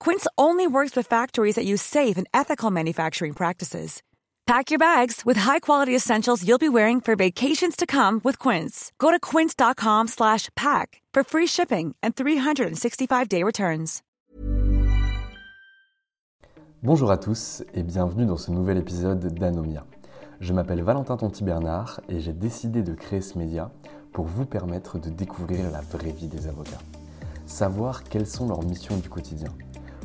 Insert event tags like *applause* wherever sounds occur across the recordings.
Quince only works with factories that use safe and ethical manufacturing practices. Pack your bags with high-quality essentials you'll be wearing for vacations to come with Quince. Go to quince.com/pack for free shipping and 365-day returns. Bonjour à tous et bienvenue dans ce nouvel épisode d'Anomia. Je m'appelle Valentin Tonti Bernard et j'ai décidé de créer ce média pour vous permettre de découvrir la vraie vie des avocats. Savoir quelles sont leurs missions du quotidien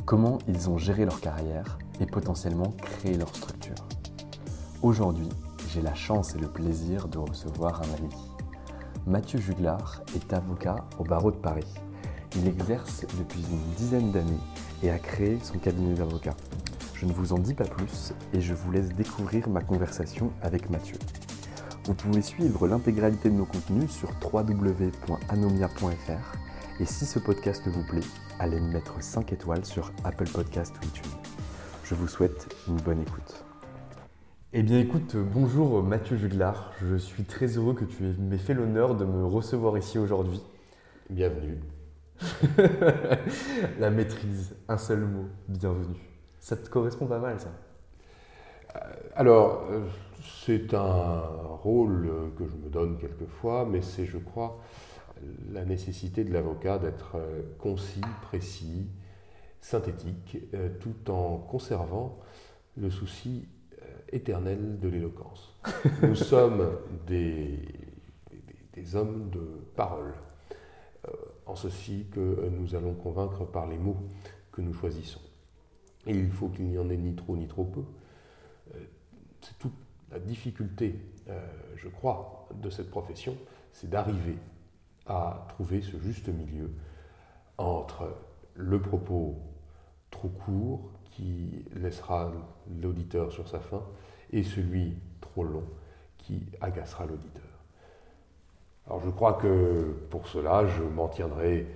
comment ils ont géré leur carrière et potentiellement créé leur structure. Aujourd'hui, j'ai la chance et le plaisir de recevoir un ami. Mathieu Juglar est avocat au barreau de Paris. Il exerce depuis une dizaine d'années et a créé son cabinet d'avocat. Je ne vous en dis pas plus et je vous laisse découvrir ma conversation avec Mathieu. Vous pouvez suivre l'intégralité de nos contenus sur www.anomia.fr et si ce podcast vous plaît, allez me mettre 5 étoiles sur Apple Podcast ou iTunes. Je vous souhaite une bonne écoute. Eh bien écoute, bonjour Mathieu Juglar, je suis très heureux que tu m'aies fait l'honneur de me recevoir ici aujourd'hui. Bienvenue. *laughs* La maîtrise, un seul mot, bienvenue. Ça te correspond pas mal ça euh, Alors, euh, c'est un rôle que je me donne quelquefois, mais c'est, je crois, la nécessité de l'avocat d'être euh, concis, précis, synthétique, euh, tout en conservant le souci euh, éternel de l'éloquence. *laughs* Nous sommes des, des, hommes de parole, en ceci que nous allons convaincre par les mots que nous choisissons. Et il faut qu'il n'y en ait ni trop ni trop peu. C'est toute la difficulté, je crois, de cette profession, c'est d'arriver à trouver ce juste milieu entre le propos trop court qui laissera l'auditeur sur sa faim et celui trop long qui agacera l'auditeur. Alors je crois que pour cela, je m'en tiendrai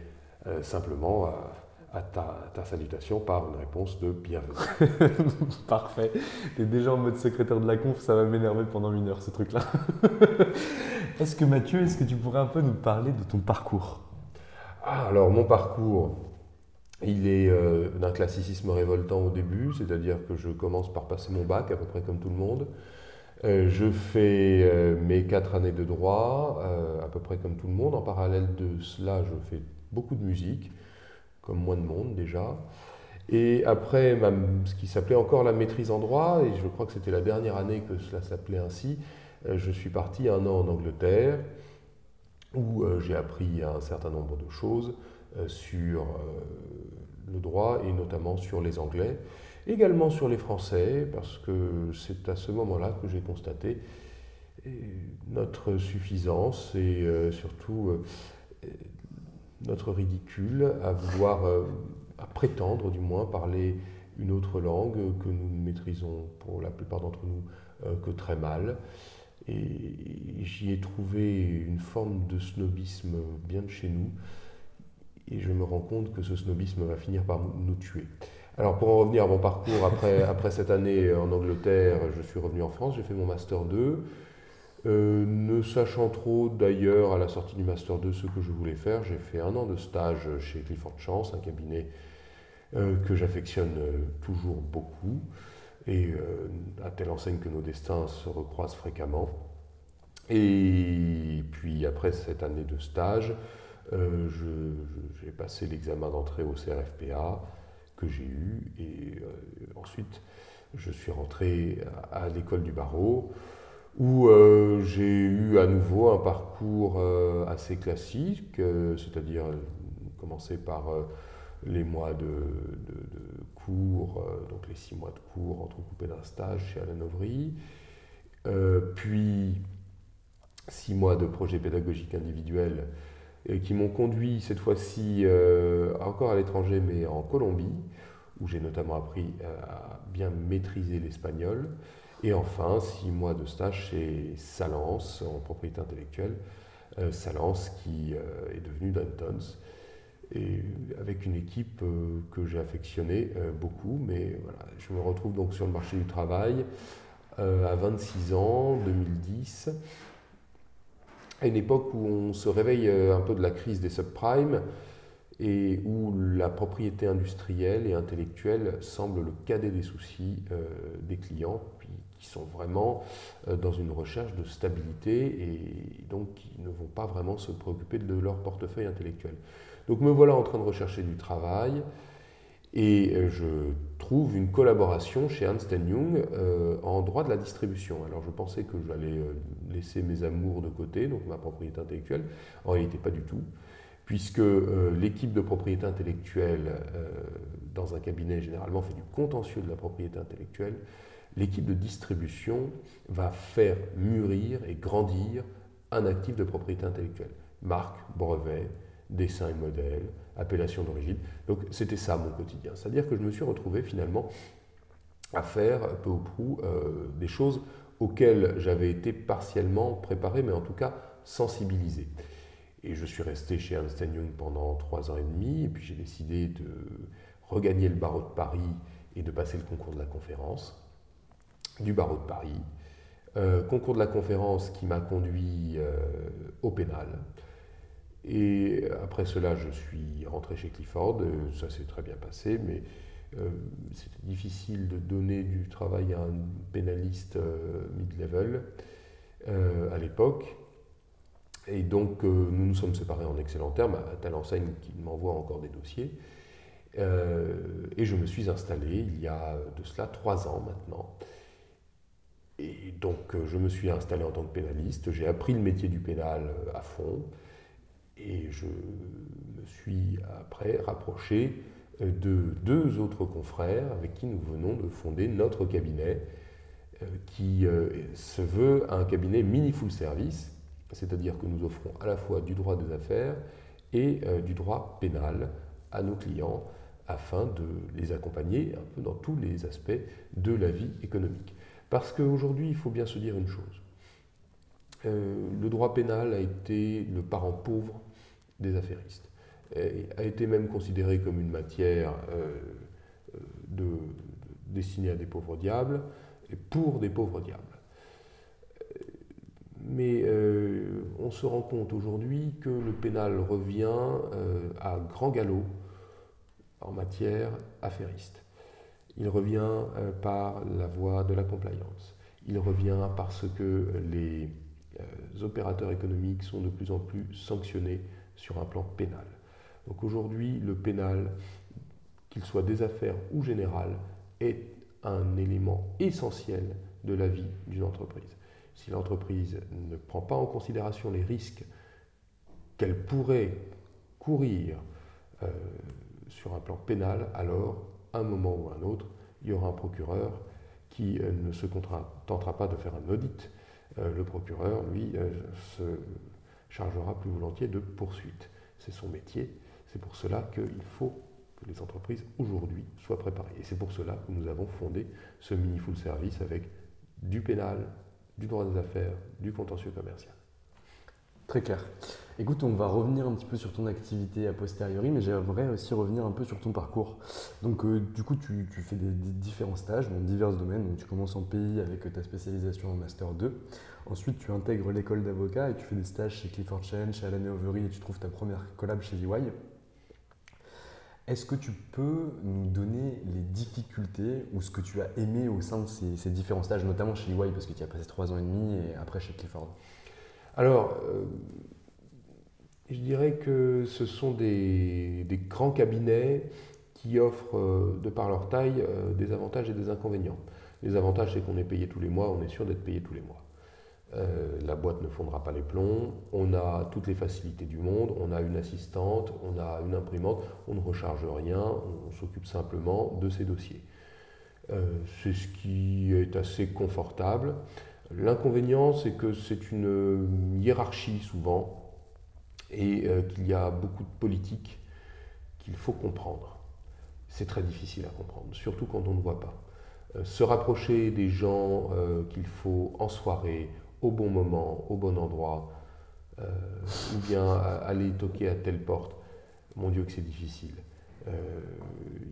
euh, simplement à, à ta, salutation par une réponse de bienvenue. *laughs* Parfait. Tu es déjà en mode secrétaire de la conf, ça va m'énerver pendant une heure ce truc-là. *laughs* est-ce que Mathieu, est-ce que tu pourrais un peu nous parler de ton parcours? Ah, Alors mon parcours, il est euh, d'un classicisme révoltant au début, c'est-à-dire que je commence par passer mon bac à peu près comme tout le monde. Euh, je fais euh, mes quatre années de droit, à peu près comme tout le monde. En parallèle de cela, je fais beaucoup de musique comme moins de monde déjà. Et après, ce qui s'appelait encore la maîtrise en droit, et je crois que c'était la dernière année que cela s'appelait ainsi, euh, je suis parti un an en Angleterre, où euh, j'ai appris un certain nombre de choses euh, sur le droit et notamment sur les Anglais, également sur les Français, parce que c'est à ce moment-là que j'ai constaté notre suffisance et surtout notre ridicule à vouloir, à prétendre du moins parler une autre langue que nous ne maîtrisons pour la plupart d'entre nous que très mal. Et j'y ai trouvé une forme de snobisme bien de chez nous. Et je me rends compte que ce snobisme va finir par nous tuer. Alors pour en revenir à mon parcours, après, *laughs* après cette année en Angleterre, je suis revenu en France, j'ai fait mon Master 2. Euh, ne sachant trop d'ailleurs à la sortie du Master 2 ce que je voulais faire, j'ai fait un an de stage chez Clifford Chance, un cabinet euh, que j'affectionne euh, toujours beaucoup. Et à telle enseigne que nos destins se recroisent fréquemment. Et puis après cette année de stage, j'ai passé l'examen d'entrée au CRFPA que j'ai eu. Et ensuite je suis rentré à l'école du barreau où euh, j'ai eu à nouveau un parcours euh, assez classique, euh, c'est-à-dire commencer par les mois de, cours, donc les six mois de cours entrecoupés d'un stage chez Alain Auvry, puis six mois de projet pédagogique individuel qui m'ont conduit cette fois-ci encore à l'étranger, mais en Colombie, où j'ai notamment appris à bien maîtriser l'espagnol. Et enfin, six mois de stage chez Salance en propriété intellectuelle. Euh, Salance qui euh, est devenu Dantons, et avec une équipe euh, que j'ai affectionnée beaucoup, mais voilà, je me retrouve donc sur le marché du travail à 26 ans, 2010, à une époque où on se réveille un peu de la crise des subprimes et où la propriété industrielle et intellectuelle semble le cadet des soucis des clients, qui sont vraiment euh, dans une recherche de stabilité et donc qui ne vont pas vraiment se préoccuper de leur portefeuille intellectuel. Donc me voilà en train de rechercher du travail et euh, je trouve une collaboration chez Ernst Young euh, en droit de la distribution. Alors je pensais que j'allais laisser mes amours de côté, donc ma propriété intellectuelle. En réalité, pas du tout, puisque l'équipe de propriété intellectuelle dans un cabinet généralement fait du contentieux de la propriété intellectuelle l'équipe de distribution va faire mûrir et grandir un actif de propriété intellectuelle. Marque, brevet, dessin et modèle, appellation d'origine. Donc c'était ça mon quotidien. C'est-à-dire que je me suis retrouvé finalement à faire peu ou prou euh, des choses auxquelles j'avais été partiellement préparé, mais en tout cas sensibilisé. Et je suis resté chez Ernst Young pendant trois ans et demi, et puis j'ai décidé de regagner le barreau de Paris et de passer le concours de la conférence du barreau de Paris. Euh, concours de la conférence qui m'a conduit euh, au pénal. Et après cela, je suis rentré chez Clifford. Ça s'est très bien passé, mais euh, c'était difficile de donner du travail à un pénaliste mid-level à l'époque. Et donc, nous nous sommes séparés en excellents termes, à telle enseigne qu'il m'envoie encore des dossiers. et je me suis installé il y a de cela trois ans maintenant et donc euh, je me suis installé en tant que pénaliste, j'ai appris le métier du pénal euh, à fond, et je me suis après rapproché euh, de deux autres confrères avec qui nous venons de fonder notre cabinet, qui se veut un cabinet mini full service, c'est-à-dire que nous offrons à la fois du droit des affaires et du droit pénal à nos clients afin de les accompagner un peu dans tous les aspects de la vie économique. Parce qu'aujourd'hui, il faut bien se dire une chose. Euh, le droit pénal a été le parent pauvre des affairistes, a été même considéré comme une matière euh, de, destinée à des pauvres diables, et pour des pauvres diables. Mais euh, on se rend compte aujourd'hui que le pénal revient à grand galop en matière affairiste. Il revient euh, par la voie de la compliance. Il revient parce que les euh, opérateurs économiques sont de plus en plus sanctionnés sur un plan pénal. Donc aujourd'hui, le pénal, qu'il soit des affaires ou général, est un élément essentiel de la vie d'une entreprise. Si l'entreprise ne prend pas en considération les risques qu'elle pourrait courir euh, sur un plan pénal, alors un moment ou un autre, il y aura un procureur qui euh, ne se contentera pas de faire un audit. Euh, le procureur, lui, euh, se chargera plus volontiers de poursuites. c'est son métier. C'est pour cela qu'il faut que les entreprises aujourd'hui soient préparées. Et c'est pour cela que nous avons fondé ce mini full service avec du pénal, du droit des affaires, du contentieux commercial. Très clair. Écoute, on va revenir un petit peu sur ton activité a posteriori, mais j'aimerais aussi revenir un peu sur ton parcours. Donc, euh, du coup, tu, fais des, différents stages dans divers domaines. Donc, tu commences en pays avec ta spécialisation en Master 2. Ensuite, tu intègres l'école d'avocat et tu fais des stages chez Clifford Chance, chez Alan Overy et tu trouves ta première collab chez EY. Est-ce que tu peux nous donner les difficultés ou ce que tu as aimé au sein de ces, différents stages, notamment chez EY, parce que tu as passé trois ans et demi et après chez Clifford? Alors, euh, je dirais que ce sont des, grands cabinets qui offrent, euh, de par leur taille, euh, des avantages et des inconvénients. Les avantages, c'est qu'on est payé tous les mois, on est sûr d'être payé tous les mois. La boîte ne fondra pas les plombs, on a toutes les facilités du monde, on a une assistante, on a une imprimante, on ne recharge rien, on s'occupe simplement de ses dossiers. c'est ce qui est assez confortable. L'inconvénient, c'est que c'est une hiérarchie souvent et euh, qu'il y a beaucoup de politique qu'il faut comprendre. C'est très difficile à comprendre, surtout quand on ne voit pas. Euh, se rapprocher des gens euh, qu'il faut en soirée, au bon moment, au bon endroit, ou bien aller toquer à telle porte, mon Dieu que c'est difficile.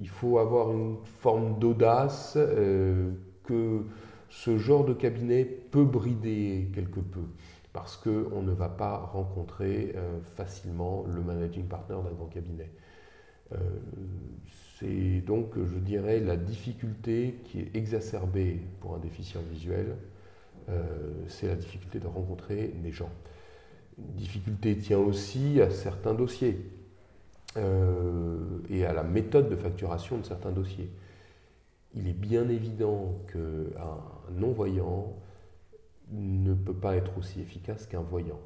il faut avoir une forme d'audace que ce genre de cabinet peut brider quelque peu parce qu'on ne va pas rencontrer euh, facilement le managing partner d'un grand cabinet. Euh, c'est donc, je dirais, la difficulté qui est exacerbée pour un déficient visuel, euh, c'est la difficulté de rencontrer des gens. Une difficulté tient aussi à certains dossiers et à la méthode de facturation de certains dossiers. Il est bien évident qu'un non-voyant ne peut pas être aussi efficace qu'un voyant.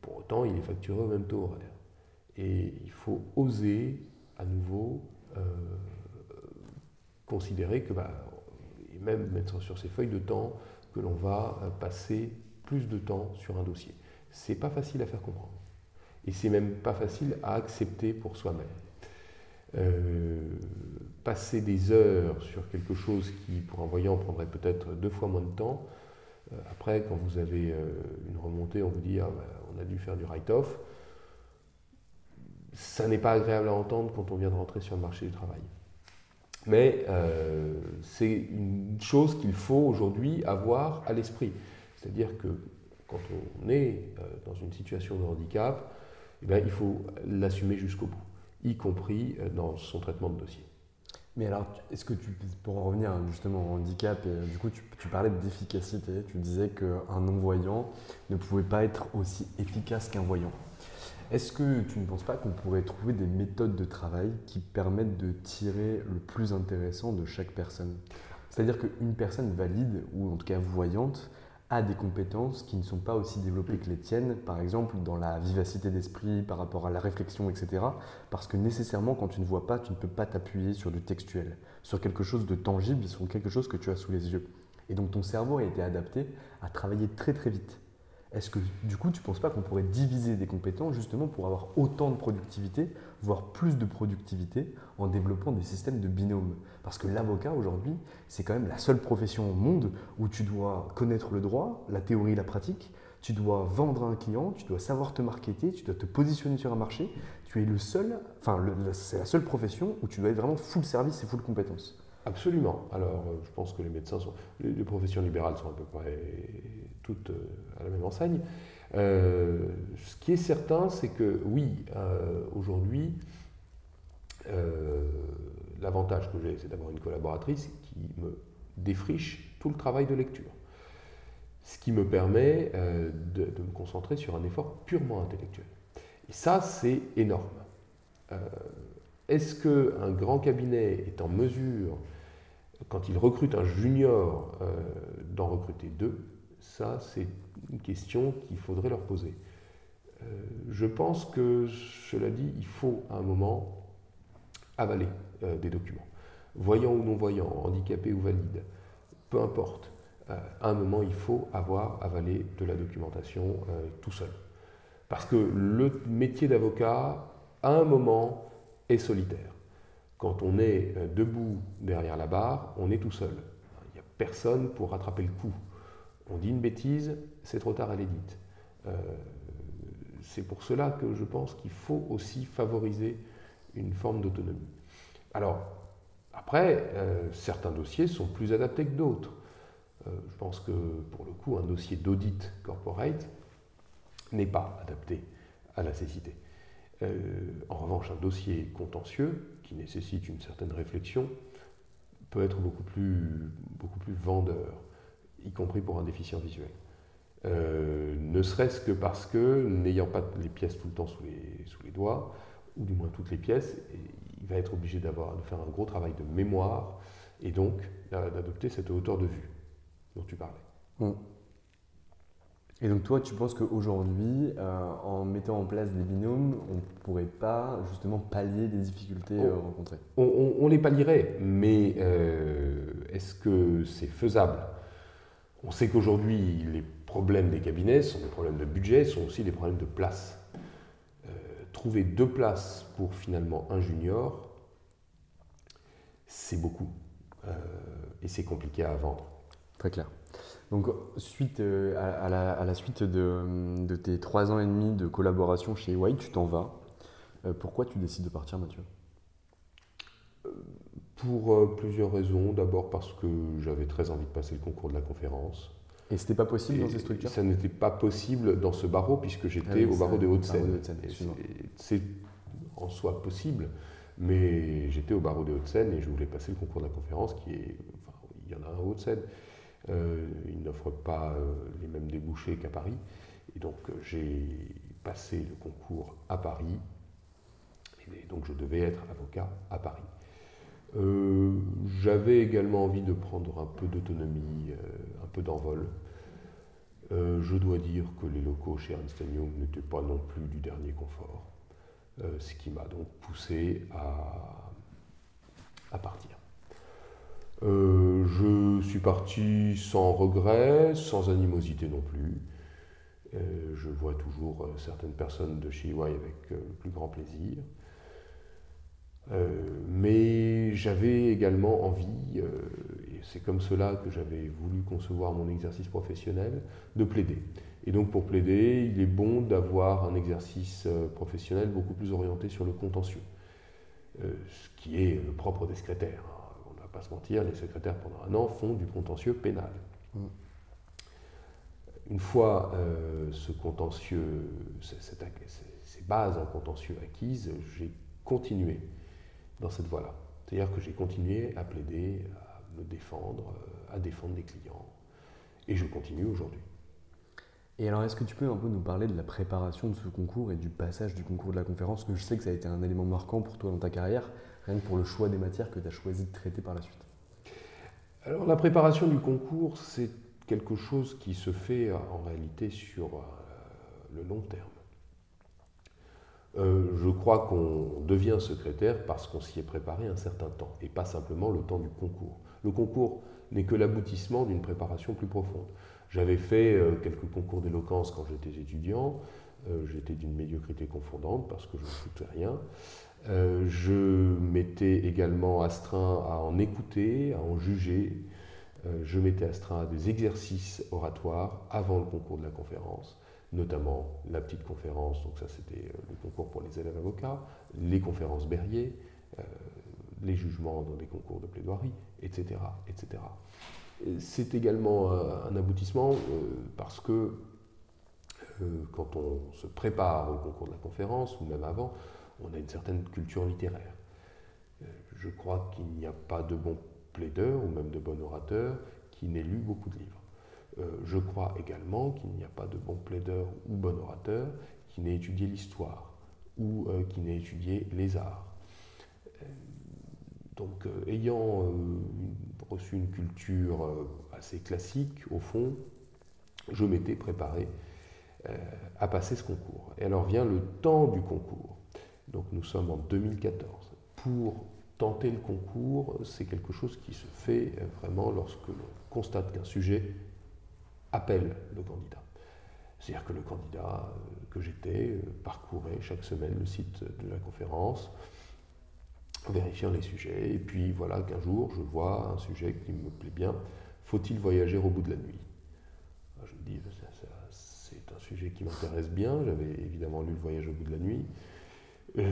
Pour autant, il est facturé au même taux horaire. Et il faut oser à nouveau euh, considérer que, bah, et même mettre sur ses feuilles de temps, que l'on va euh, passer plus de temps sur un dossier. C'est pas facile à faire comprendre. Et c'est même pas facile à accepter pour soi-même. Euh, passer des heures sur quelque chose qui, pour un voyant, prendrait peut-être deux fois moins de temps, euh, après, quand vous avez euh, une remontée, on vous dit ah, ben, on a dû faire du write-off. Ça n'est pas agréable à entendre quand on vient de rentrer sur le marché du travail. Mais euh, c'est une chose qu'il faut aujourd'hui avoir à l'esprit. C'est-à-dire que quand on est dans une situation de handicap, eh il faut l'assumer jusqu'au bout, y compris dans son traitement de dossier. Mais alors, est-ce que tu, pour en revenir justement au handicap, et, euh, du coup, tu, parlais d'efficacité. Tu disais qu'un non-voyant ne pouvait pas être aussi efficace qu'un voyant. Est-ce que tu ne penses pas qu'on pourrait trouver des méthodes de travail qui permettent de tirer le plus intéressant de chaque personne? C'est-à-dire qu'une personne valide, ou en tout cas voyante, a des compétences qui ne sont pas aussi développées que les tiennes, par exemple dans la vivacité d'esprit, par rapport à la réflexion, etc. Parce que nécessairement, quand tu ne vois pas, tu ne peux pas t'appuyer sur du textuel, sur quelque chose de tangible, sur quelque chose que tu as sous les yeux. Et donc ton cerveau a été adapté à travailler très très vite. Est-ce que du coup, tu ne penses pas qu'on pourrait diviser des compétences justement pour avoir autant de productivité, voire plus de productivité, en développant des systèmes de binôme Parce que l'avocat aujourd'hui, c'est quand même la seule profession au monde où tu dois connaître le droit, la théorie, la pratique, tu dois vendre à un client, tu dois savoir te marketer, tu dois te positionner sur un marché. Tu es le seul, enfin, c'est la seule profession où tu dois être vraiment full service et full compétence. Absolument. Alors, euh, je pense que les médecins sont. Les, professions libérales sont à peu près toutes euh, à la même enseigne. Euh, ce qui est certain, c'est que oui, aujourd'hui, l'avantage que j'ai, c'est d'avoir une collaboratrice qui me défriche tout le travail de lecture. Ce qui me permet de, de, me concentrer sur un effort purement intellectuel. Et ça, c'est énorme. Est-ce qu'un grand cabinet est en mesure quand il recrute un junior, euh, d'en recruter deux, ça c'est une question qu'il faudrait leur poser. Euh, je pense que, cela dit, il faut à un moment avaler euh, des documents. Voyant ou non-voyant, handicapé ou valide, peu importe. à un moment, il faut avoir avalé de la documentation tout seul. Parce que le métier d'avocat, à un moment, est solitaire. Quand on est euh, debout derrière la barre, on est tout seul. Il n'y a personne pour rattraper le coup. On dit une bêtise, c'est trop tard, elle est dite. Euh, c'est pour cela que je pense qu'il faut aussi favoriser une forme d'autonomie. Alors, après, euh, certains dossiers sont plus adaptés que d'autres. je pense que pour le coup, un dossier d'audit corporate n'est pas adapté à la cécité. En revanche, un dossier contentieux, qui nécessite une certaine réflexion, peut être beaucoup plus, vendeur, y compris pour un déficient visuel. Euh, ne serait-ce que parce que, n'ayant pas les pièces tout le temps sous les, doigts, ou du moins toutes les pièces, il va être obligé d'avoir, de faire un gros travail de mémoire et donc d'adopter cette hauteur de vue dont tu parlais. Mmh. Et donc toi, tu penses qu'aujourd'hui, euh, en mettant en place des binômes, on ne pourrait pas justement pallier les difficultés euh, rencontrées? on, les pallierait, mais euh, est-ce que c'est faisable? On sait qu'aujourd'hui, les problèmes des cabinets sont des problèmes de budget, sont aussi des problèmes de place. trouver deux places pour finalement un junior, c'est beaucoup. et c'est compliqué à vendre. Très clair. Donc, suite, euh, à, la, suite de, tes trois ans et demi de collaboration chez White, tu t'en vas. Euh, pourquoi tu décides de partir, Mathieu? Euh, Pour plusieurs raisons. D'abord parce que j'avais très envie de passer le concours de la conférence. Et c'était pas possible dans ces structures? Ça n'était pas possible dans ce barreau puisque j'étais ah au barreau des Hauts-de-Seine. C'est en soi possible, mais j'étais au barreau des Hauts-de-Seine et je voulais passer le concours de la conférence qui est. Enfin, il y en a un Hauts-de-Seine. Euh, il n'offre pas euh, les mêmes débouchés qu'à Paris. Et donc euh, j'ai passé le concours à Paris. Et donc je devais être avocat à Paris. J'avais également envie de prendre un peu d'autonomie, un peu d'envol. je dois dire que les locaux chez Ernst Young n'étaient pas non plus du dernier confort, ce qui m'a donc poussé à, à partir. Euh, je suis parti sans regret, sans animosité non plus. Euh, je vois toujours euh, certaines personnes de chez EY avec le plus grand plaisir. mais j'avais également envie, et c'est comme cela que j'avais voulu concevoir mon exercice professionnel, de plaider. Et donc pour plaider, il est bon d'avoir un exercice professionnel beaucoup plus orienté sur le contentieux, ce qui est le propre des secrétaires pas se mentir, les secrétaires pendant un an font du contentieux pénal. Mm. Une fois euh, ce contentieux, ces bases en contentieux acquises, j'ai continué dans cette voie-là. C'est-à-dire que j'ai continué à plaider, à me défendre, euh, à défendre des clients. Et je continue aujourd'hui. Et alors, est-ce que tu peux un peu nous parler de la préparation de ce concours et du passage du concours de la conférence? Que je sais que ça a été un élément marquant pour toi dans ta carrière rien que pour le choix des matières que tu as choisi de traiter par la suite Alors la préparation du concours, c'est quelque chose qui se fait euh, en réalité sur euh, le long terme. Euh, je crois qu'on devient secrétaire parce qu'on s'y est préparé un certain temps et pas simplement le temps du concours. Le concours n'est que l'aboutissement d'une préparation plus profonde. J'avais fait quelques concours d'éloquence quand j'étais étudiant. j'étais d'une médiocrité confondante parce que je ne foutais rien. Euh, je m'étais également astreint à en écouter, à en juger. Euh, je m'étais astreint à des exercices oratoires avant le concours de la conférence, notamment la petite conférence, donc ça c'était euh, le concours pour les élèves avocats, les conférences Berrier, les jugements dans des concours de plaidoirie, etc. etc. C'est également un aboutissement parce que quand on se prépare au concours de la conférence, ou même avant, on a une certaine culture littéraire. Euh, je crois qu'il n'y a pas de bon plaideur ou même de bon orateur qui n'ait lu beaucoup de livres. Euh, je crois également qu'il n'y a pas de bon plaideur ou bon orateur qui n'ait étudié l'histoire ou euh, qui n'ait étudié les arts. donc, ayant reçu une culture assez classique, au fond, je m'étais préparé à passer ce concours. Et alors vient le temps du concours. Donc nous sommes en 2014. Pour tenter le concours, c'est quelque chose qui se fait vraiment lorsque l'on constate qu'un sujet appelle le candidat. C'est-à-dire que le candidat que j'étais parcourait chaque semaine le site de la conférence, vérifiant les sujets. Et puis voilà qu'un jour, je vois un sujet qui me plaît bien. Faut-il voyager au bout de la nuit? Je me dis, c'est un sujet qui m'intéresse bien. J'avais évidemment lu Le voyage au bout de la nuit. Euh,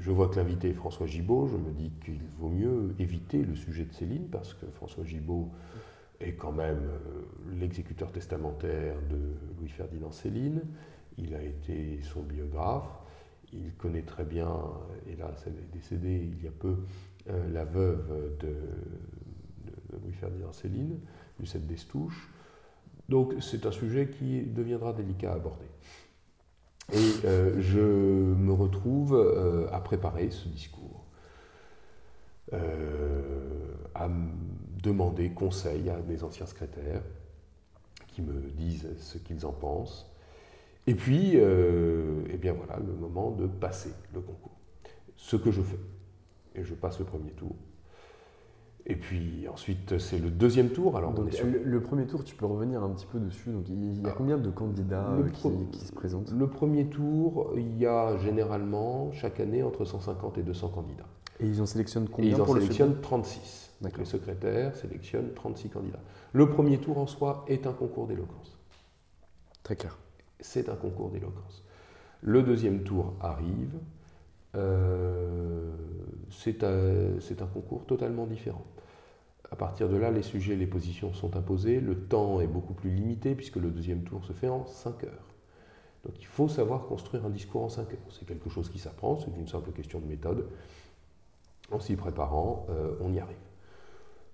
je vois que l'invité est François Gibault. Je me dis qu'il vaut mieux éviter le sujet de Céline parce que François Gibault est quand même euh, l'exécuteur testamentaire de Louis-Ferdinand Céline. Il a été son biographe il connaît très bien, hélas elle est décédée il y a peu, euh, la veuve de, Louis-Ferdinand Céline, Lucette Destouches. Donc c'est un sujet qui deviendra délicat à aborder. Et euh, je me retrouve euh, à préparer ce discours, à demander conseil à mes anciens secrétaires qui me disent ce qu'ils en pensent. Et puis, euh, eh bien voilà, le moment de passer le concours. Ce que je fais. Et je passe le premier tour. Et puis ensuite, c'est le deuxième tour. Alors, le, premier tour, tu peux revenir un petit peu dessus. Donc, il y a ah. combien de candidats euh, qui, se présentent? Le premier tour, il y a généralement chaque année entre 150 et 200 candidats. Et ils en sélectionnent combien Ils en sélectionnent 36. Donc, les secrétaires sélectionnent 36 candidats. Le premier tour en soi est un concours d'éloquence. Très clair c'est un concours d'éloquence. Le deuxième tour arrive, euh, c'est un, concours totalement différent. À partir de là, les sujets, les positions sont imposées, le temps est beaucoup plus limité puisque le deuxième tour se fait en 5 heures. Donc il faut savoir construire un discours en 5 heures. C'est quelque chose qui s'apprend, c'est une simple question de méthode. En s'y préparant, euh, on y arrive.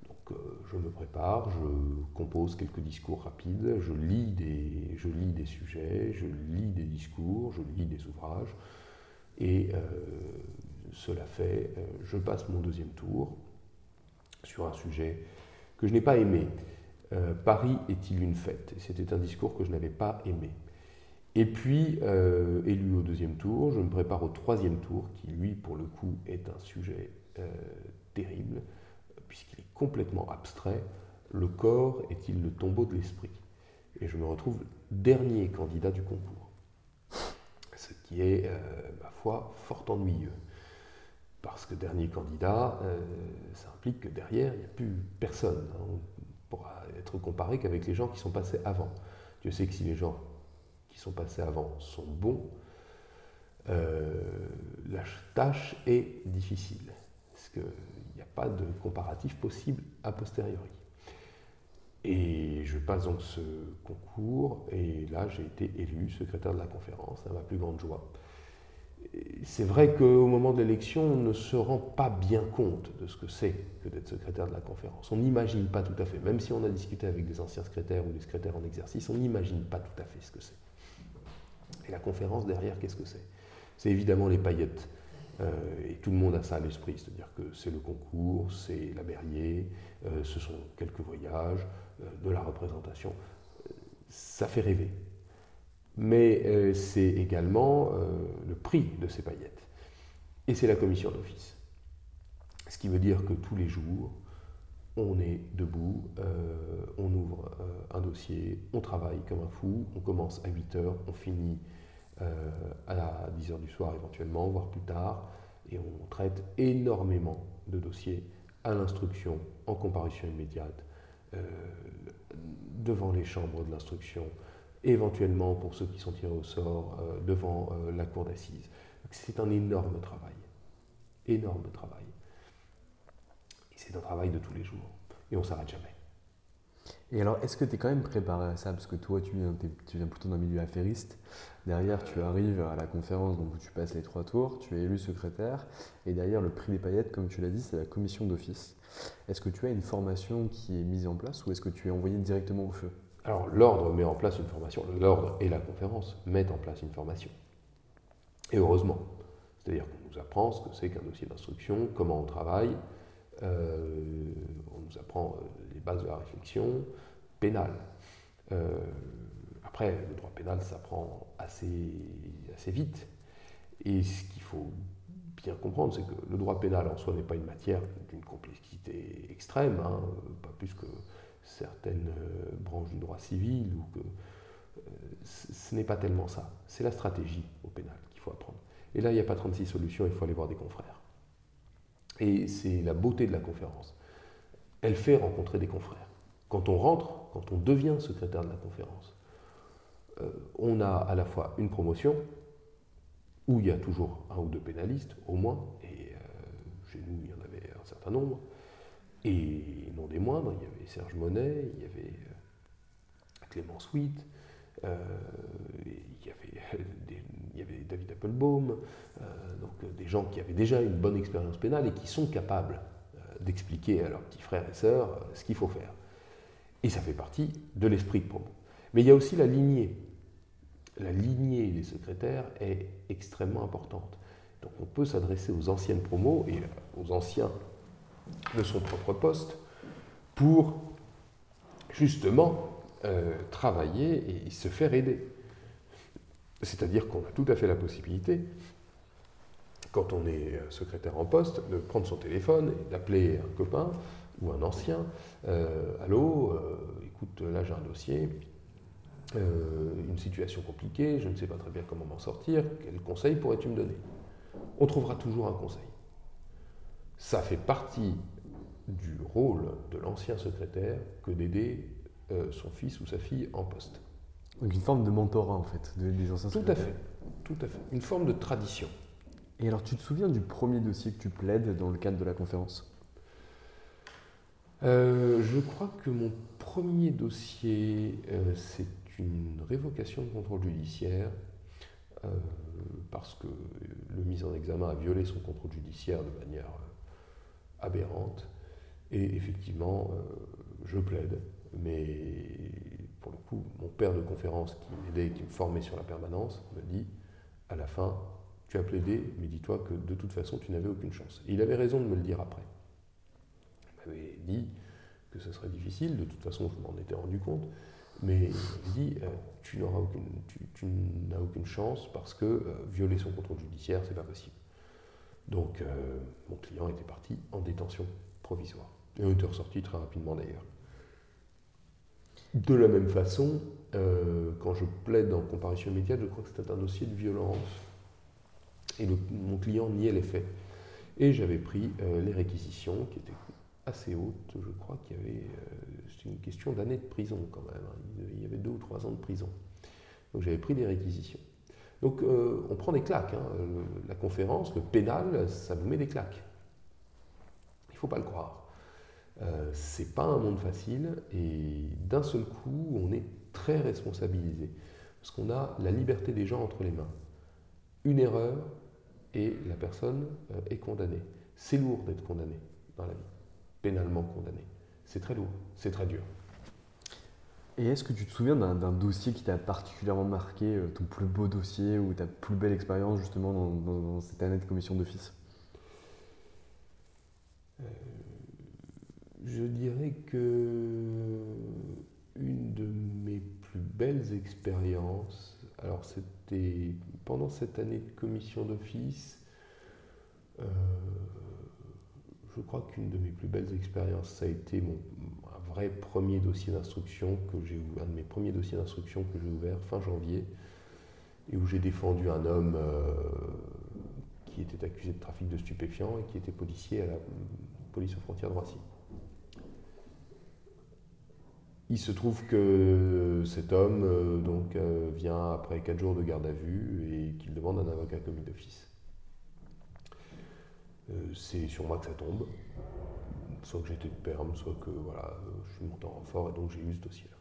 Donc euh, je me prépare, je compose quelques discours rapides, je lis, des, sujets, je lis des discours, je lis des ouvrages. Et euh, cela fait, je passe mon deuxième tour sur un sujet que je n'ai pas aimé. Paris est-il une fête? C'était un discours que je n'avais pas aimé. Et puis, élu au deuxième tour, je me prépare au troisième tour, qui lui, pour le coup, est un sujet terrible puisqu'il est complètement abstrait, le corps est-il le tombeau de l'esprit? Et je me retrouve dernier candidat du concours. Ce qui est, euh, ma foi, fort ennuyeux. Parce que dernier candidat, euh, ça implique que derrière, il n'y a plus personne. Hein. On pourra être comparé qu'avec les gens qui sont passés avant. Dieu sait que si les gens qui sont passés avant sont bons, euh, la tâche est difficile. Parce que pas de comparatif possible a posteriori. Et je passe donc ce concours, et là j'ai été élu secrétaire de la conférence, à ma plus grande joie. C'est vrai qu'au moment de l'élection, on ne se rend pas bien compte de ce que c'est que d'être secrétaire de la conférence. On n'imagine pas tout à fait, même si on a discuté avec des anciens secrétaires ou des secrétaires en exercice, on n'imagine pas tout à fait ce que c'est. Et la conférence derrière, qu'est-ce que c'est? C'est évidemment les paillettes euh, et tout le monde a ça à l'esprit, c'est-à-dire que c'est le concours, c'est la Berrier, euh, ce sont quelques voyages, euh, de la représentation. Ça fait rêver. Mais c'est également le prix de ces paillettes. Et c'est la commission d'office. Ce qui veut dire que tous les jours, on est debout, on ouvre un dossier, on travaille comme un fou, on commence à 8 heures, on finit euh, à 10h du soir éventuellement, voire plus tard, et on traite énormément de dossiers à l'instruction, en comparution immédiate, euh, devant les chambres de l'instruction, éventuellement pour ceux qui sont tirés au sort, euh, devant la cour d'assises. C'est un énorme travail, énorme travail. Et c'est un travail de tous les jours, et on ne s'arrête jamais. Et alors, est-ce que tu es quand même préparé à ça? Parce que toi, tu viens, tu viens plutôt d'un milieu affairiste. Derrière, tu arrives à la conférence donc, où tu passes les trois tours, tu es élu secrétaire. Et derrière, le prix des paillettes, comme tu l'as dit, c'est la commission d'office. Est-ce que tu as une formation qui est mise en place ou est-ce que tu es envoyé directement au feu? Alors, l'ordre met en place une formation. L'ordre et la conférence mettent en place une formation. Et heureusement. C'est-à-dire qu'on nous apprend ce que c'est qu'un dossier d'instruction, comment on travaille. Euh, on nous apprend euh, les bases de la réflexion, pénale. Euh, après, le droit pénal s'apprend assez, assez vite. Et ce qu'il faut bien comprendre, c'est que le droit pénal en soi n'est pas une matière d'une complexité extrême, hein, pas plus que certaines euh, branches du droit civil ou que ce n'est pas tellement ça. C'est la stratégie au pénal qu'il faut apprendre. Et là, il n'y a pas 36 solutions, il faut aller voir des confrères. Et c'est la beauté de la conférence. Elle fait rencontrer des confrères. Quand on rentre, quand on devient secrétaire de la conférence, euh, on a à la fois une promotion, où il y a toujours un ou deux pénalistes, au moins, et euh, chez nous, il y en avait un certain nombre, et non des moindres, il y avait Serge Monet, il y avait euh, il, y avait *laughs* il y avait David Applebaum, donc des gens qui avaient déjà une bonne expérience pénale et qui sont capables d'expliquer à leurs petits frères et sœurs ce qu'il faut faire. Et ça fait partie de l'esprit de promo. Mais il y a aussi la lignée la lignée des secrétaires est extrêmement importante. Donc on peut s'adresser aux anciennes promos et aux anciens de son propre poste pour justement euh, travailler et se faire aider. C'est-à-dire qu'on a tout à fait la possibilité, quand on est secrétaire en poste, de prendre son téléphone et d'appeler un copain ou un ancien. Euh, Allô, euh, écoute, là j'ai un dossier, euh, une situation compliquée, je ne sais pas très bien comment m'en sortir, quel conseil pourrais-tu me donner? On trouvera toujours un conseil. Ça fait partie du rôle de l'ancien secrétaire que d'aider euh, son fils ou sa fille en poste. Donc une forme de mentorat en fait, des anciens Tout à fait, tout à fait. Une forme de tradition. Et alors tu te souviens du premier dossier que tu plaides dans le cadre de la conférence? Euh, Je crois que mon premier dossier, c'est une révocation de contrôle judiciaire euh, parce que le mis en examen a violé son contrôle judiciaire de manière euh, aberrante. Et effectivement, euh, je plaide, mais pour le coup, mon père de conférence qui m'aidait, qui me formait sur la permanence, me dit à la fin, tu as plaidé, mais dis-toi que de toute façon, tu n'avais aucune chance. Et il avait raison de me le dire après. Il m'avait dit que ce serait difficile, de toute façon, je m'en étais rendu compte, mais il dit euh, tu n'auras aucune, tu, n'as aucune chance parce que euh, violer son contrôle judiciaire, c'est pas possible. Donc euh, mon client était parti en détention provisoire. Et il était ressorti très rapidement d'ailleurs. De la même façon, quand je plaide en comparution immédiate, je crois que c'était un dossier de violence. Et mon client niait les faits. Et j'avais pris les réquisitions qui étaient assez hautes. Je crois qu'il y avait c'est une question d'années de prison quand même. Hein. Il y avait deux ou trois ans de prison. Donc j'avais pris des réquisitions. Donc euh, on prend des claques. Hein. la conférence, le pénal, ça vous met des claques. Il ne faut pas le croire. Euh, c'est pas un monde facile et d'un seul coup, on est très responsabilisé. Parce qu'on a la liberté des gens entre les mains. Une erreur et la personne euh, est condamnée. C'est lourd d'être condamné dans la vie, pénalement condamné. C'est très lourd, c'est très dur. Et est-ce que tu te souviens d'un dossier qui t'a particulièrement marqué, euh, ton plus beau dossier ou ta plus belle expérience justement dans, cette année de commission d'office? Euh, Je dirais que une de mes plus belles expériences, alors c'était pendant cette année de commission d'office, euh, je crois qu'une de mes plus belles expériences, ça a été mon, vrai premier dossier d'instruction que j'ai un de mes premiers dossiers d'instruction que j'ai ouvert fin janvier et où j'ai défendu un homme euh, qui était accusé de trafic de stupéfiants et qui était policier à la police aux frontières de Roissy. Il se trouve que cet homme euh, donc, euh, vient après 4 jours de garde à vue et qu'il demande un avocat commis d'office. C'est sur moi que ça tombe. Soit que j'étais de perme, soit que voilà, euh, je suis monté en renfort et donc j'ai eu ce dossier-là.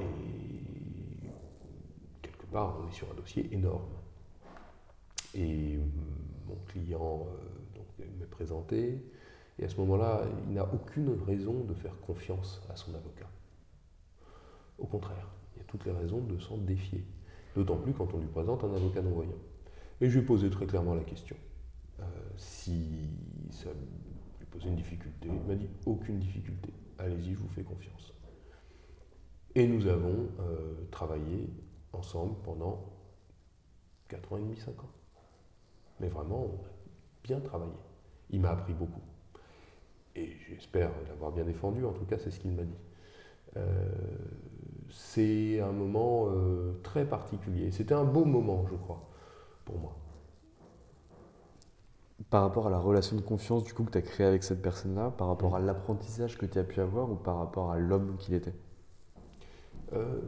Et quelque part, on est sur un dossier énorme. Et euh, mon client donc, m'est présenté, et à ce moment-là, il n'a aucune raison de faire confiance à son avocat. Au contraire, il y a toutes les raisons de s'en défier. D'autant plus quand on lui présente un avocat non-voyant. Et je lui ai posé très clairement la question. Euh, si ça posait une difficulté. Il m'a dit aucune difficulté. Allez-y, je vous fais confiance. Et nous avons euh, travaillé ensemble pendant 4 ans et demi, 5 ans. Mais vraiment, on a bien travaillé. Il m'a appris beaucoup. Et j'espère l'avoir bien défendu, en tout cas c'est ce qu'il m'a dit. Euh, c'est un moment euh, très particulier. C'était un beau moment, je crois, pour moi. Par rapport à la relation de confiance du coup que tu as créée avec cette personne-là, par rapport Mm. à l'apprentissage que tu as pu avoir ou par rapport à l'homme qu'il était? Euh,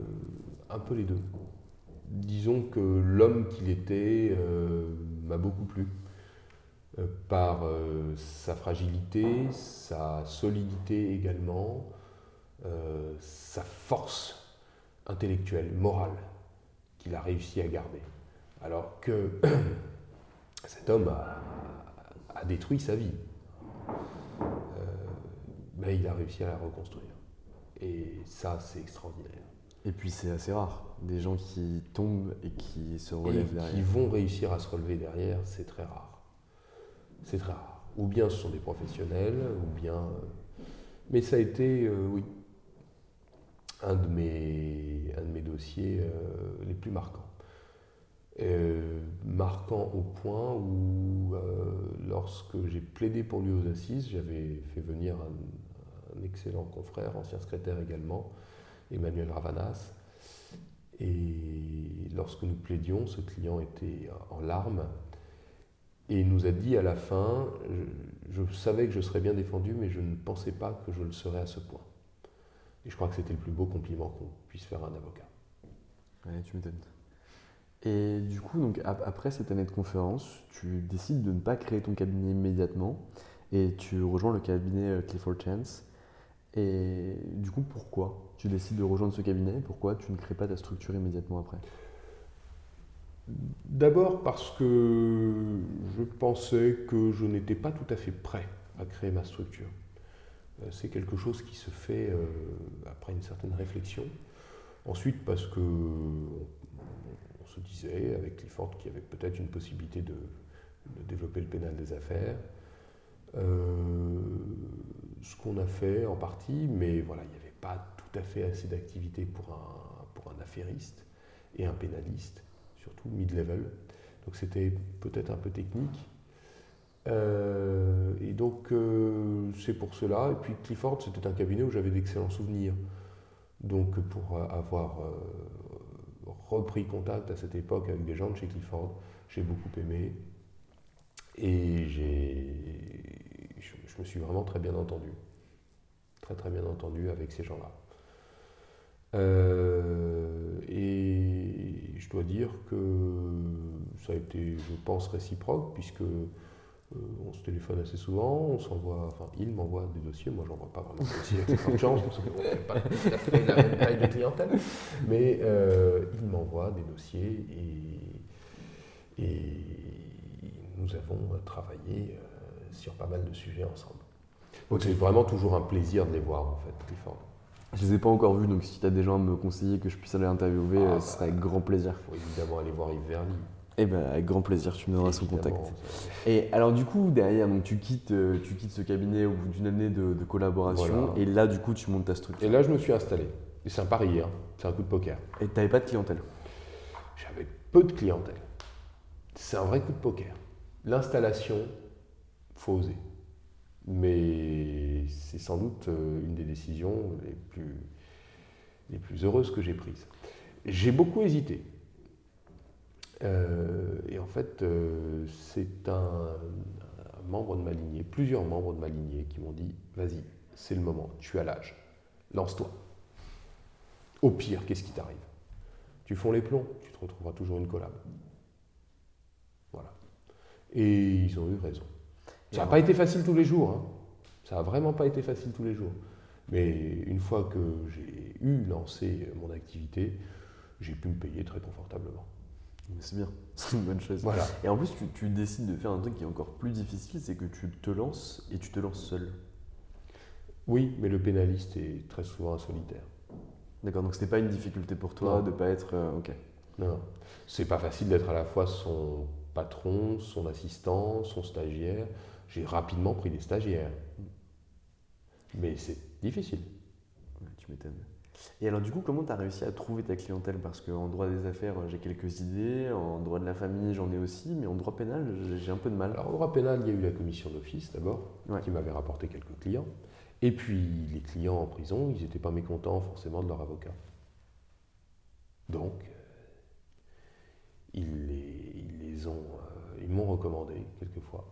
un peu les deux. Disons que l'homme qu'il était euh, m'a beaucoup plu. Euh, par sa fragilité, sa solidité également, sa force intellectuelle, morale, qu'il a réussi à garder. Alors que *clears throat* cet homme a, a détruit sa vie. Euh, mais il a réussi à la reconstruire. Et ça, c'est extraordinaire. Et puis c'est assez rare, des gens qui tombent et qui se Et relèvent qui derrière. vont réussir à se relever derrière, c'est très rare. C'est très rare. Ou bien ce sont des professionnels, ou bien. euh, Mais ça a été, euh, oui, un de mes, un de mes dossiers euh, les plus marquants. Euh, marquant au point où, euh, lorsque j'ai plaidé pour lui aux assises, j'avais fait venir un, excellent confrère, ancien secrétaire également, Emmanuel Ravanas. Et lorsque nous plaidions, ce client était en larmes et nous a dit à la fin, je, je savais que je serais bien défendu, mais je ne pensais pas que je le serais à ce point. Et je crois que c'était le plus beau compliment qu'on puisse faire à un avocat. Ouais, tu m'étonnes. Et du coup, donc, ap- après cette année de conférence, tu décides de ne pas créer ton cabinet immédiatement et tu rejoins le cabinet euh, Clifford Chance. Et du coup, pourquoi tu décides de rejoindre ce cabinet? Pourquoi tu ne crées pas ta structure immédiatement après? D'abord parce que je pensais que je n'étais pas tout à fait prêt à créer ma structure. Euh, C'est quelque chose qui se fait euh, après une certaine réflexion. Ensuite parce que se disait avec Clifford qu'il y avait peut-être une possibilité de, développer le pénal des affaires. Euh, ce qu'on a fait en partie, mais voilà, il n'y avait pas tout à fait assez d'activité pour un, pour un affairiste et un pénaliste surtout mid-level. Donc c'était peut-être un peu technique. Euh, et donc euh, c'est pour cela. Et puis Clifford, c'était un cabinet où j'avais d'excellents souvenirs. Donc pour avoir repris contact à cette époque avec des gens de chez Clifford, j'ai beaucoup aimé. Et j'ai, je, me suis vraiment très bien entendu. Très très bien entendu avec ces gens-là. Euh, et je dois dire que ça a été, je pense, réciproque, puisque euh, on se téléphone assez souvent, on s'envoie, enfin, il m'envoie des dossiers, moi j'envoie pas vraiment de dossiers avec de chance, parce qu'on n'a pas tout à fait la même taille de clientèle, mais euh, il m'envoie des dossiers et, et nous avons travaillé euh, sur pas mal de sujets ensemble. Donc c'est vraiment toujours un plaisir de les voir en fait, Clifford. Je les ai pas encore vus, donc si tu as des gens à me conseiller que je puisse aller interviewer, Ah, euh, ce sera avec grand plaisir. Il faut évidemment aller voir Yves Verly. Eh ben, avec grand plaisir, tu me donneras son contact. Et alors du coup, derrière, donc, tu, quittes, euh, tu quittes ce cabinet au bout d'une année de, de collaboration, Voilà. et là, du coup, tu montes ta structure. Et là, je me suis installé. C'est un pari, hein. c'est un coup de poker. Et tu n'avais pas de clientèle. J'avais peu de clientèle. C'est un vrai coup de poker. L'installation, faut oser. Mais c'est sans doute euh, une des décisions les plus, les plus heureuses que j'ai prises. J'ai beaucoup hésité. Euh, et en fait, euh, c'est un, un membre de ma lignée, plusieurs membres de ma lignée qui m'ont dit Vas-y, c'est le moment, tu as l'âge, lance-toi. Au pire, qu'est-ce qui t'arrive? Tu fonds les plombs, tu te retrouveras toujours une collab. Voilà. Et ils ont eu raison. Ça n'a pas été facile tous les jours. hein. Ça n'a vraiment pas été facile tous les jours. Mais une fois que j'ai eu lancé mon activité, j'ai pu me payer très confortablement. C'est bien, *laughs* c'est une bonne chose. Voilà. Et en plus, tu, tu décides de faire un truc qui est encore plus difficile, c'est que tu te lances et tu te lances seul. Oui, mais le pénaliste est très souvent un solitaire. D'accord, donc c'était pas une difficulté pour toi Non. de pas être. euh, ok. Non, c'est pas facile d'être à la fois son patron, son assistant, son stagiaire. J'ai rapidement pris des stagiaires. Mais c'est difficile. Ouais, tu m'étonnes. Et alors, du coup, comment tu as réussi à trouver ta clientèle? Parce qu'en droit des affaires, j'ai quelques idées, en droit de la famille, j'en ai aussi, mais en droit pénal, j'ai- un peu de mal. Alors, au droit pénal, il y a eu la commission d'office d'abord, Ouais. qui m'avait rapporté quelques clients. Et puis, les clients en prison, ils n'étaient pas mécontents forcément de leur avocat. Donc, ils les, les ont, ils m'ont recommandé quelquefois.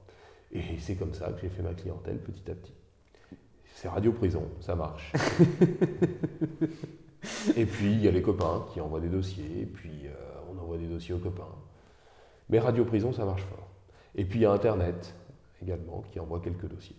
Et c'est comme ça que j'ai fait ma clientèle petit à petit. C'est Radio Prison, ça marche. *laughs* et puis il y a les copains qui envoient des dossiers, et puis on envoie des dossiers aux copains. Mais Radio Prison, ça marche fort. Et puis il y a Internet également qui envoie quelques dossiers.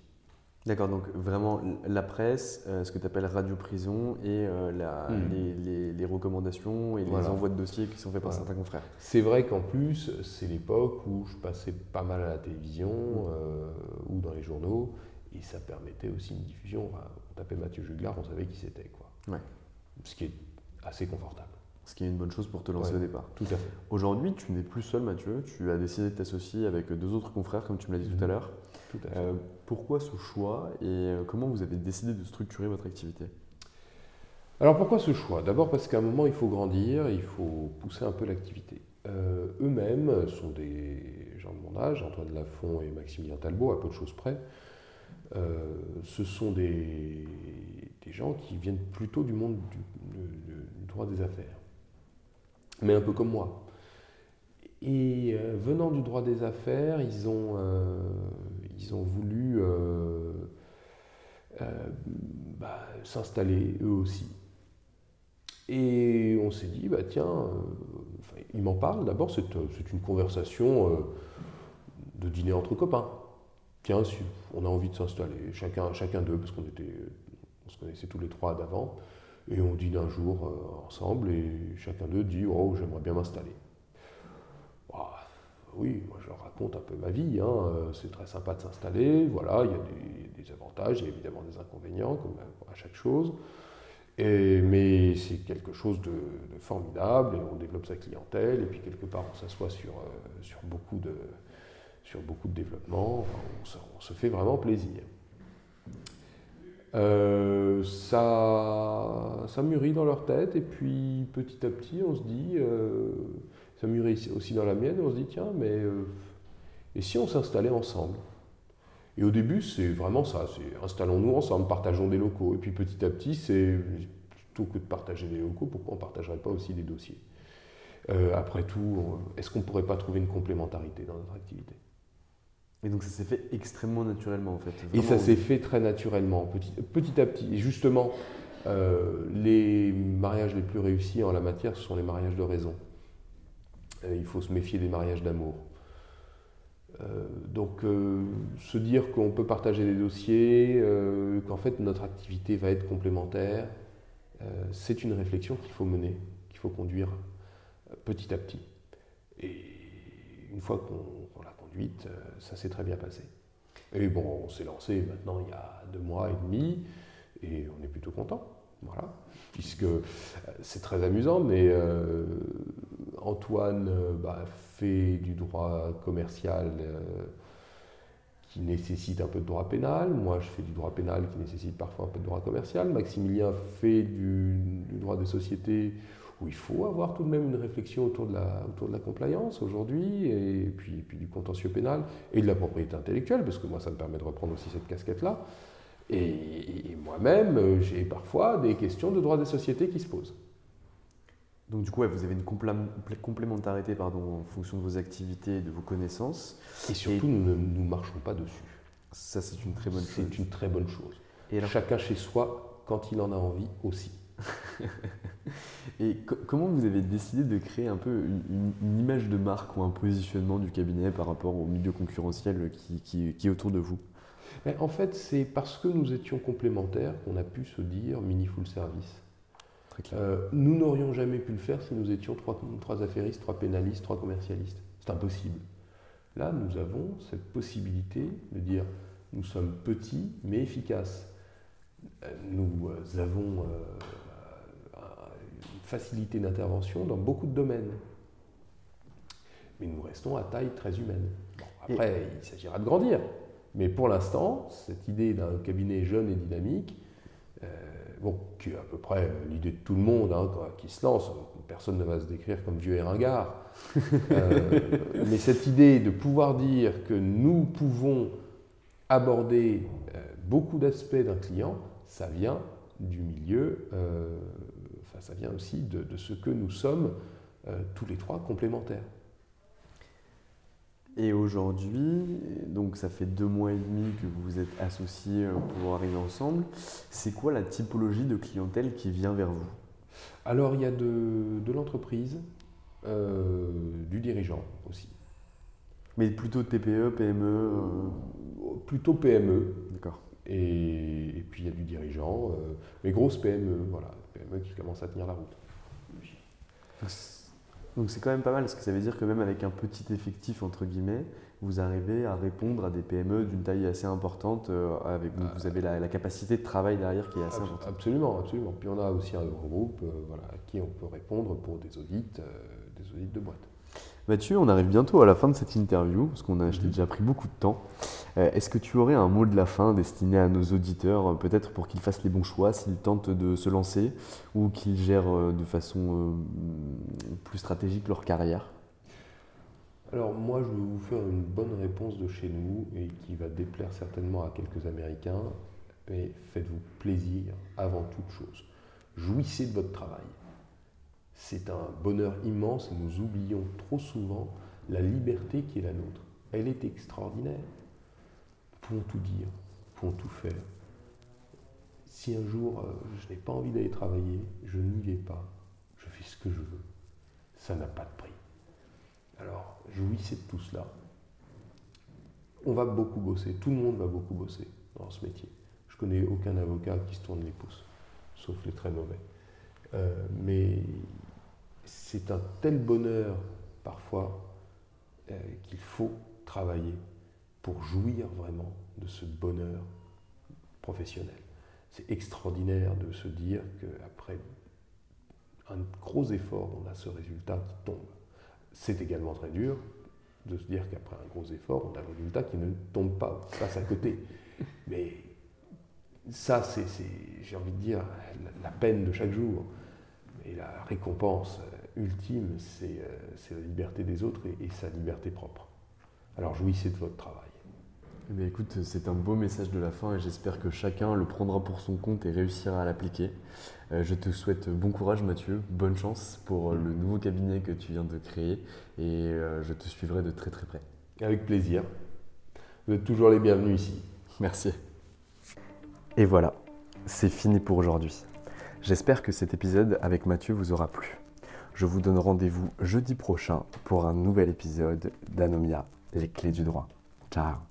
D'accord, donc vraiment la presse, euh, ce que tu appelles Radio Prison et euh, hmm. les, recommandations et les envois de dossiers qui sont faits par certains confrères. C'est vrai qu'en plus, c'est l'époque où je passais pas mal à la télévision hmm. euh, ou dans les journaux et ça permettait aussi une diffusion. on tapait Mathieu Juglar, on savait qui c'était. Quoi. Ouais. Ce qui est assez confortable. Ce qui est une bonne chose pour te lancer au départ. Tout à fait. Aujourd'hui, tu n'es plus seul, Mathieu. Tu as décidé de t'associer avec deux autres confrères, comme tu me l'as dit tout à mhm. l'heure. Euh, pourquoi ce choix et euh, comment vous avez décidé de structurer votre activité? Alors pourquoi ce choix? D'abord parce qu'à un moment, il faut grandir, il faut pousser un peu l'activité. Euh, eux-mêmes sont des gens de mon âge, Antoine Lafont et Maximilien Talbot, à peu de choses près. Ce sont des, gens qui viennent plutôt du monde du droit des affaires mais un peu comme moi. Et euh, venant du droit des affaires, ils ont, euh, voulu euh, bah, s'installer eux aussi. Et on s'est dit, bah, tiens, ils m'en parlent. D'abord, c'est une conversation de dîner entre copains. Tiens, on a envie de s'installer, chacun, d'eux, parce qu'on était, se connaissait tous les trois d'avant. Et on dîne un jour euh, ensemble et chacun d'eux dit Oh, j'aimerais bien m'installer. Oui, moi je raconte un peu ma vie. Hein. Euh, c'est très sympa de s'installer. Voilà, il y a des, avantages, a évidemment des inconvénients, à chaque chose. Et, mais c'est quelque chose de, formidable et on développe sa clientèle. Et puis quelque part, on s'assoit sur, euh, sur, beaucoup de, sur beaucoup de développement. on se fait vraiment plaisir. Euh, ça, ça mûrit dans leur tête et puis petit à petit on se dit, euh, ça mûrit aussi dans la mienne, on se dit tiens mais euh, et si on s'installait ensemble? Et au début c'est vraiment ça, c'est installons-nous ensemble, partageons des locaux et puis petit à petit c'est plutôt que de partager des locaux, pourquoi on ne partagerait pas aussi des dossiers? Après tout, est-ce qu'on ne pourrait pas trouver une complémentarité dans notre activité? Et donc ça s'est fait extrêmement naturellement en fait. et ça s'est fait très naturellement, petit, petit à petit. Et justement, euh, les mariages les plus réussis en la matière, ce sont les mariages de raison. Euh, il faut se méfier des mariages d'amour. Euh, donc se dire qu'on peut partager des dossiers, qu'en fait notre activité va être complémentaire, c'est une réflexion qu'il faut mener, qu'il faut conduire petit à petit. Et une fois qu'on euh, ça s'est très bien passé. Et bon, on s'est lancé maintenant il y a deux mois et demi, et on est plutôt content. Voilà, puisque euh, c'est très amusant, mais euh, Antoine bah, fait du droit commercial qui nécessite un peu de droit pénal, moi je fais du droit pénal qui nécessite parfois un peu de droit commercial, Maximilien fait du droit des sociétés où il faut avoir tout de même une réflexion autour de la, autour de la compliance aujourd'hui, et puis, puis du contentieux pénal, et de la propriété intellectuelle, parce que moi ça me permet de reprendre aussi cette casquette-là. Et, moi-même, j'ai parfois des questions de droit des sociétés qui se posent. Donc du coup, vous avez une complémentarité pardon, en fonction de vos activités et de vos connaissances. Et surtout, nous ne nous marchons pas dessus. Ça, c'est une très bonne chose. C'est une très bonne chose. Et Chacun chez soi, quand il en a envie aussi. *laughs* Et comment vous avez décidé de créer un peu une, image de marque ou un positionnement du cabinet par rapport au milieu concurrentiel qui, qui, est autour de vous? En fait, c'est parce que nous étions complémentaires qu'on a pu se dire mini full service. Euh, nous n'aurions jamais pu le faire si nous étions trois, trois affairistes, trois pénalistes, trois commercialistes. C'est impossible. Là, nous avons cette possibilité de dire nous sommes petits mais efficaces. Euh, nous euh, avons facilité d'intervention dans beaucoup de domaines. Mais nous restons à taille très humaine. après, il s'agira de grandir. Mais pour l'instant, cette idée d'un cabinet jeune et dynamique, euh, bon, qui est à peu près l'idée de tout le monde hein, qui se lance, personne ne va se décrire comme vieux et ringard, *laughs* euh, mais cette idée de pouvoir dire que nous pouvons aborder euh, beaucoup d'aspects d'un client, ça vient du milieu ça vient aussi de, ce que nous sommes tous les trois complémentaires. Et aujourd'hui, donc ça fait deux mois et demi que vous vous êtes associés pour arriver ensemble, c'est quoi la typologie de clientèle qui vient vers vous? Alors il y a de, de l'entreprise, du dirigeant aussi. Mais plutôt TPE, PME euh, Plutôt PME. D'accord. Et, puis il y a du dirigeant, euh, mais grosse PME, voilà, Qui commence à tenir la route. Donc c'est quand même pas mal, parce que ça veut dire que même avec un petit effectif, entre guillemets, vous arrivez à répondre à des PME d'une taille assez importante, euh, avec, vous ah. avez la, capacité de travail derrière qui est assez importante. Absolument, absolument. Puis on a aussi un groupe voilà, à qui on peut répondre pour des audits, des audits de boîte. Mathieu, on arrive bientôt à la fin de cette interview, parce qu'on a mhm. déjà pris beaucoup de temps. Euh, est-ce que tu aurais un mot de la fin destiné à nos auditeurs, euh, peut-être pour qu'ils fassent les bons choix s'ils tentent de se lancer ou qu'ils gèrent euh, de façon plus stratégique leur carrière? Alors moi, je vais vous faire une bonne réponse de chez nous et qui va déplaire certainement à quelques Américains. Mais faites-vous plaisir avant toute chose. Jouissez de votre travail. C'est un bonheur immense et nous oublions trop souvent la liberté qui est la nôtre. Elle est extraordinaire. Nous pouvons tout dire, nous pouvons tout faire. Si un jour euh, je n'ai pas envie d'aller travailler, je n'y vais pas. Je fais ce que je veux. Ça n'a pas de prix. Alors, jouissez de tout cela. On va beaucoup bosser, tout le monde va beaucoup bosser dans ce métier. Je connais aucun avocat qui se tourne les pouces, sauf les très mauvais. Euh, mais c'est un tel bonheur parfois euh, qu'il faut travailler pour jouir vraiment de ce bonheur professionnel. C'est extraordinaire de se dire qu'après un gros effort, on a ce résultat qui tombe. C'est également très dur de se dire qu'après un gros effort, on a le résultat qui ne tombe pas, passe à côté. *laughs* Mais ça, c'est, j'ai envie de dire, la peine de chaque jour. Et la récompense, ultime, euh, c'est la liberté des autres et, sa liberté propre. Alors jouissez de votre travail. Eh écoute, c'est un beau message de la fin et j'espère que chacun le prendra pour son compte et réussira à l'appliquer. Euh, je te souhaite bon courage Mathieu, bonne chance pour euh, le nouveau cabinet que tu viens de créer et je te suivrai de très très près. Avec plaisir. Vous êtes toujours les bienvenus ici. Merci. Et voilà, c'est fini pour aujourd'hui. J'espère que cet épisode avec Mathieu vous aura plu. Je vous donne rendez-vous jeudi prochain pour un nouvel épisode d'Anomia, les clés du droit. Ciao.